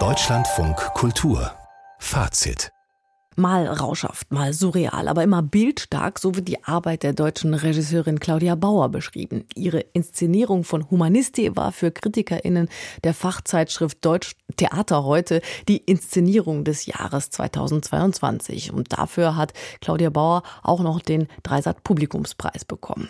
Deutschlandfunk Kultur Fazit Mal rauschhaft, mal surreal, aber immer bildstark, so wird die Arbeit der deutschen Regisseurin Claudia Bauer beschrieben. Ihre Inszenierung von Humanisti war für KritikerInnen der Fachzeitschrift Deutsch Theater heute die Inszenierung des Jahres 2022. Und dafür hat Claudia Bauer auch noch den Dreisat Publikumspreis bekommen.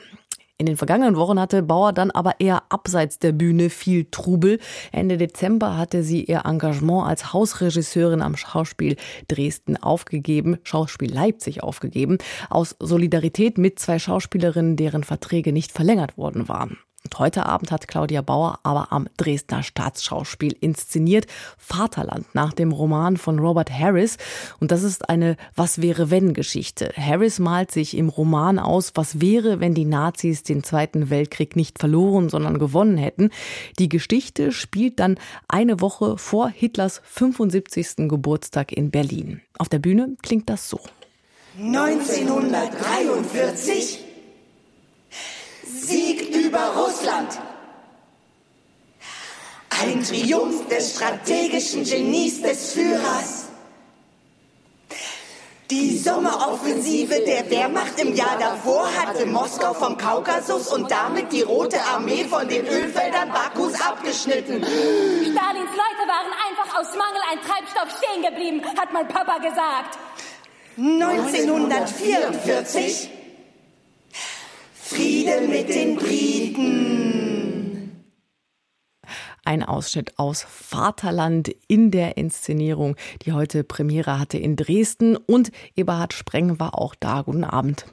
In den vergangenen Wochen hatte Bauer dann aber eher abseits der Bühne viel Trubel. Ende Dezember hatte sie ihr Engagement als Hausregisseurin am Schauspiel Dresden aufgegeben, Schauspiel Leipzig aufgegeben, aus Solidarität mit zwei Schauspielerinnen, deren Verträge nicht verlängert worden waren. Und heute Abend hat Claudia Bauer aber am Dresdner Staatsschauspiel inszeniert Vaterland nach dem Roman von Robert Harris. Und das ist eine Was wäre wenn Geschichte. Harris malt sich im Roman aus, was wäre, wenn die Nazis den Zweiten Weltkrieg nicht verloren, sondern gewonnen hätten. Die Geschichte spielt dann eine Woche vor Hitlers 75. Geburtstag in Berlin. Auf der Bühne klingt das so. 1943 Sieg über Russland. Ein Triumph des strategischen Genies des Führers. Die Sommeroffensive der Wehrmacht im Jahr davor hatte Moskau vom Kaukasus und damit die Rote Armee von den Ölfeldern Bakus abgeschnitten. Stalins Leute waren einfach aus Mangel an Treibstoff stehen geblieben, hat mein Papa gesagt. 1944 Frieden mit den Briten. Ein Ausschnitt aus Vaterland in der Inszenierung, die heute Premiere hatte in Dresden. Und Eberhard Spreng war auch da. Guten Abend.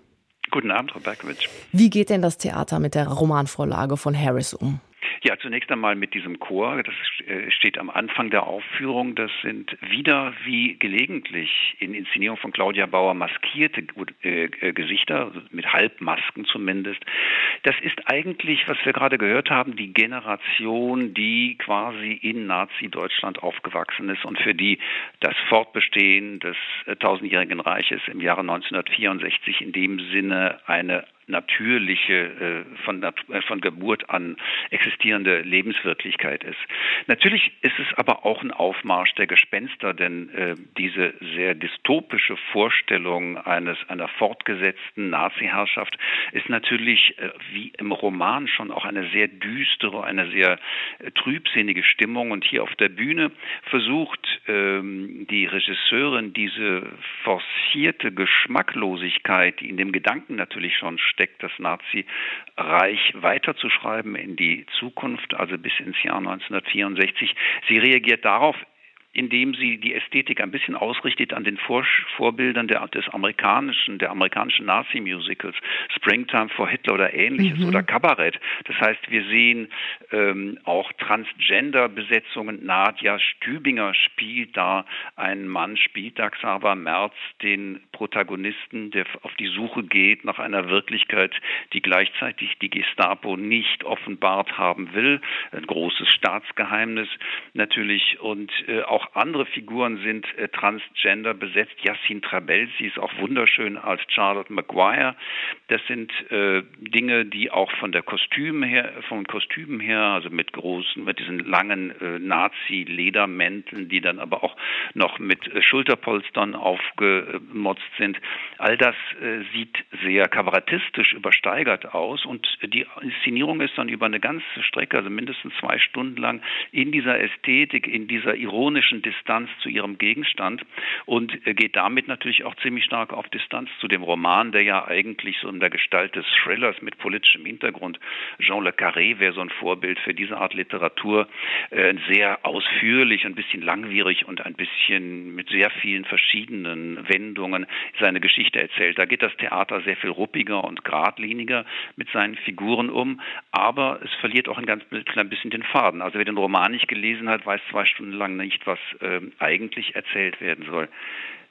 Guten Abend, Frau Berkowitsch. Wie geht denn das Theater mit der Romanvorlage von Harris um? Ja, zunächst einmal mit diesem Chor. Das äh, steht am Anfang der Aufführung. Das sind wieder wie gelegentlich in Inszenierung von Claudia Bauer maskierte äh, äh, Gesichter, mit Halbmasken zumindest. Das ist eigentlich, was wir gerade gehört haben, die Generation, die quasi in Nazi-Deutschland aufgewachsen ist und für die das Fortbestehen des tausendjährigen Reiches im Jahre 1964 in dem Sinne eine natürliche, äh, von, äh, von Geburt an existierende Lebenswirklichkeit ist. Natürlich ist es aber auch ein Aufmarsch der Gespenster, denn äh, diese sehr dystopische Vorstellung eines einer fortgesetzten Nazi-Herrschaft ist natürlich wie im Roman schon auch eine sehr düstere, eine sehr trübsinnige Stimmung. Und hier auf der Bühne versucht ähm, die Regisseurin diese forcierte Geschmacklosigkeit, die in dem Gedanken natürlich schon steckt, das Nazireich weiterzuschreiben in die Zukunft, also bis ins Jahr 1964. Sie reagiert darauf indem sie die Ästhetik ein bisschen ausrichtet an den Vor Vorbildern der, des amerikanischen, der amerikanischen Nazi-Musicals, Springtime for Hitler oder ähnliches mhm. oder Kabarett. Das heißt, wir sehen ähm, auch Transgender-Besetzungen. Nadja Stübinger spielt da einen Mann, spielt da Xaver Merz, den Protagonisten, der auf die Suche geht nach einer Wirklichkeit, die gleichzeitig die Gestapo nicht offenbart haben will. Ein großes Staatsgeheimnis natürlich und äh, auch andere Figuren sind äh, transgender besetzt. Yassin Trabelsi ist auch wunderschön als Charlotte Maguire. Das sind äh, Dinge, die auch von der Kostüm her, von Kostümen her, also mit großen, mit diesen langen äh, Nazi-Ledermänteln, die dann aber auch noch mit äh, Schulterpolstern aufgemotzt sind. All das äh, sieht sehr kabarettistisch übersteigert aus und die Inszenierung ist dann über eine ganze Strecke, also mindestens zwei Stunden lang, in dieser Ästhetik, in dieser ironischen Distanz zu ihrem Gegenstand und geht damit natürlich auch ziemlich stark auf Distanz zu dem Roman, der ja eigentlich so in der Gestalt des Thrillers mit politischem Hintergrund, Jean Le Carré wäre so ein Vorbild für diese Art Literatur, äh, sehr ausführlich, ein bisschen langwierig und ein bisschen mit sehr vielen verschiedenen Wendungen seine Geschichte erzählt. Da geht das Theater sehr viel ruppiger und geradliniger mit seinen Figuren um, aber es verliert auch ein ganz klein bisschen den Faden. Also wer den Roman nicht gelesen hat, weiß zwei Stunden lang nicht, was äh, eigentlich erzählt werden soll.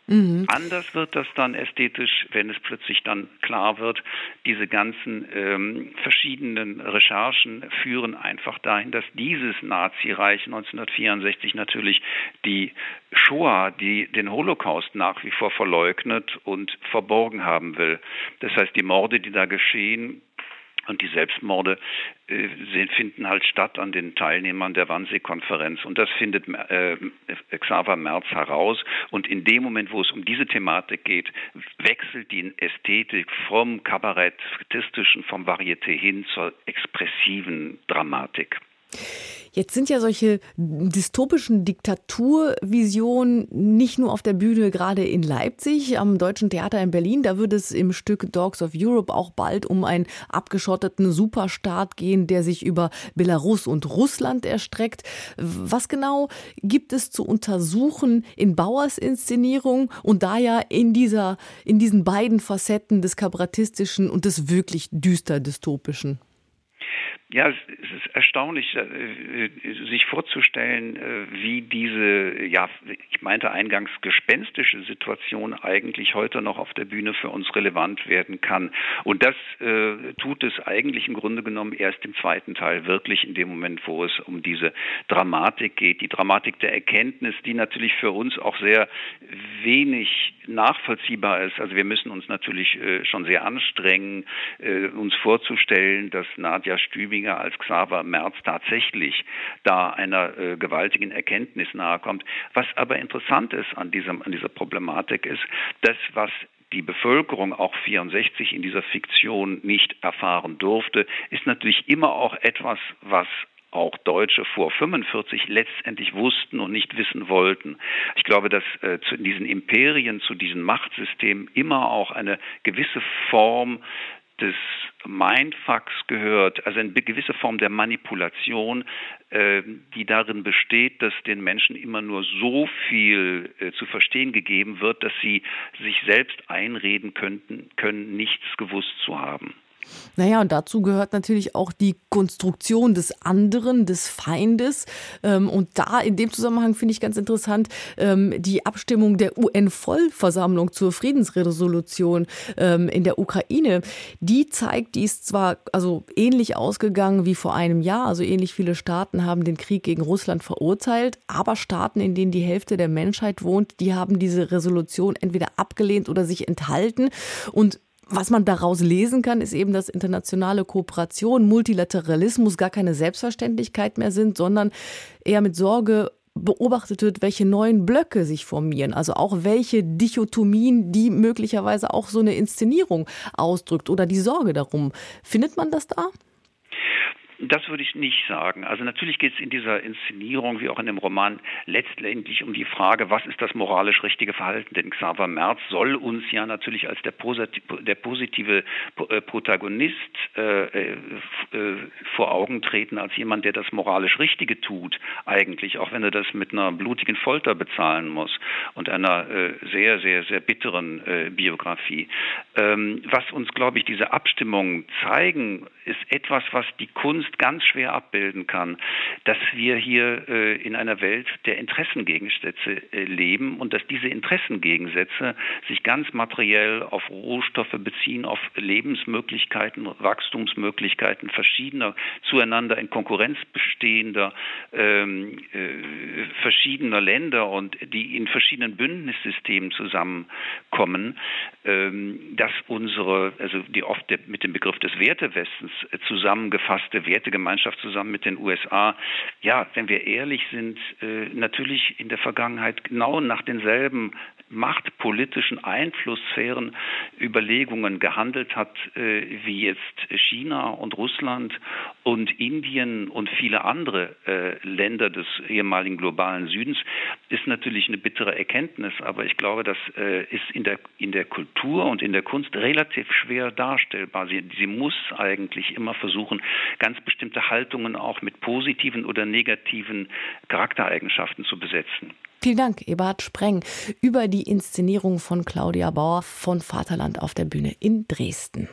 Mhm. Anders wird das dann ästhetisch, wenn es plötzlich dann klar wird, diese ganzen ähm, verschiedenen Recherchen führen einfach dahin, dass dieses Nazireich 1964 natürlich die Shoah, die den Holocaust nach wie vor verleugnet und verborgen haben will. Das heißt, die Morde, die da geschehen, Und die Selbstmorde äh, finden halt statt an den Teilnehmern der Wannsee-Konferenz. Und das findet äh, Xaver Merz heraus. Und in dem Moment, wo es um diese Thematik geht, wechselt die Ästhetik vom kabarettistischen, vom Varieté hin zur expressiven Dramatik. Jetzt sind ja solche dystopischen Diktaturvisionen nicht nur auf der Bühne, gerade in Leipzig, am Deutschen Theater in Berlin. Da wird es im Stück Dogs of Europe auch bald um einen abgeschotteten Superstaat gehen, der sich über Belarus und Russland erstreckt. Was genau gibt es zu untersuchen in Bauers Inszenierung und da ja in dieser, in diesen beiden Facetten des kabarettistischen und des wirklich düster dystopischen? Ja, es ist erstaunlich, äh, sich vorzustellen, äh, wie diese, ja, ich meinte eingangs gespenstische Situation eigentlich heute noch auf der Bühne für uns relevant werden kann. Und das äh, tut es eigentlich im Grunde genommen erst im zweiten Teil wirklich in dem Moment, wo es um diese Dramatik geht, die Dramatik der Erkenntnis, die natürlich für uns auch sehr wenig nachvollziehbar ist. Also wir müssen uns natürlich äh, schon sehr anstrengen, äh, uns vorzustellen, dass Nadja Stübing weniger als Xaver Merz tatsächlich da einer äh, gewaltigen Erkenntnis nahekommt. Was aber interessant ist an, diesem, an dieser Problematik ist, das, was die Bevölkerung auch 64 in dieser Fiktion nicht erfahren durfte, ist natürlich immer auch etwas, was auch Deutsche vor 45 letztendlich wussten und nicht wissen wollten. Ich glaube, dass äh, zu diesen Imperien, zu diesen Machtsystemen immer auch eine gewisse Form des Mindfucks gehört, also eine gewisse Form der Manipulation, äh, die darin besteht, dass den Menschen immer nur so viel äh, zu verstehen gegeben wird, dass sie sich selbst einreden könnten, können, nichts gewusst zu haben. Naja, und dazu gehört natürlich auch die Konstruktion des anderen, des Feindes. Ähm, und da in dem Zusammenhang finde ich ganz interessant ähm, die Abstimmung der UN-Vollversammlung zur Friedensresolution ähm, in der Ukraine. Die zeigt, die ist zwar also ähnlich ausgegangen wie vor einem Jahr, also ähnlich viele Staaten haben den Krieg gegen Russland verurteilt, aber Staaten, in denen die Hälfte der Menschheit wohnt, die haben diese Resolution entweder abgelehnt oder sich enthalten. Und was man daraus lesen kann, ist eben, dass internationale Kooperation, Multilateralismus gar keine Selbstverständlichkeit mehr sind, sondern eher mit Sorge beobachtet wird, welche neuen Blöcke sich formieren, also auch welche Dichotomien, die möglicherweise auch so eine Inszenierung ausdrückt oder die Sorge darum. Findet man das da? Das würde ich nicht sagen. Also natürlich geht es in dieser Inszenierung wie auch in dem Roman letztendlich um die Frage, was ist das moralisch richtige Verhalten? Denn Xaver Merz soll uns ja natürlich als der, der positive äh, Protagonist äh, äh, vor Augen treten, als jemand, der das moralisch Richtige tut, eigentlich, auch wenn er das mit einer blutigen Folter bezahlen muss und einer äh, sehr, sehr, sehr bitteren äh, Biografie. Ähm, was uns, glaube ich, diese Abstimmungen zeigen, ist etwas, was die Kunst ganz schwer abbilden kann, dass wir hier äh, in einer Welt der Interessengegensätze äh, leben und dass diese Interessengegensätze sich ganz materiell auf Rohstoffe beziehen, auf Lebensmöglichkeiten, Wachstumsmöglichkeiten verschiedener, zueinander in Konkurrenz bestehender, ähm, äh, verschiedener Länder und die in verschiedenen Bündnissystemen zusammenkommen, ähm, dass unsere, also die oft mit dem Begriff des Wertewestens äh, zusammengefasste Werte Wertegemeinschaft zusammen mit den USA, ja, wenn wir ehrlich sind, äh, natürlich in der Vergangenheit genau nach denselben machtpolitischen Einflusssphären Überlegungen gehandelt hat, äh, wie jetzt China und Russland und Indien und viele andere äh, Länder des ehemaligen globalen Südens, ist natürlich eine bittere Erkenntnis. Aber ich glaube, das äh, ist in der, in der Kultur und in der Kunst relativ schwer darstellbar. Sie, sie muss eigentlich immer versuchen, ganz bestimmte Haltungen auch mit positiven oder negativen Charaktereigenschaften zu besetzen. Vielen Dank, Eberhard Spreng, über die Inszenierung von Claudia Bauer von Vaterland auf der Bühne in Dresden.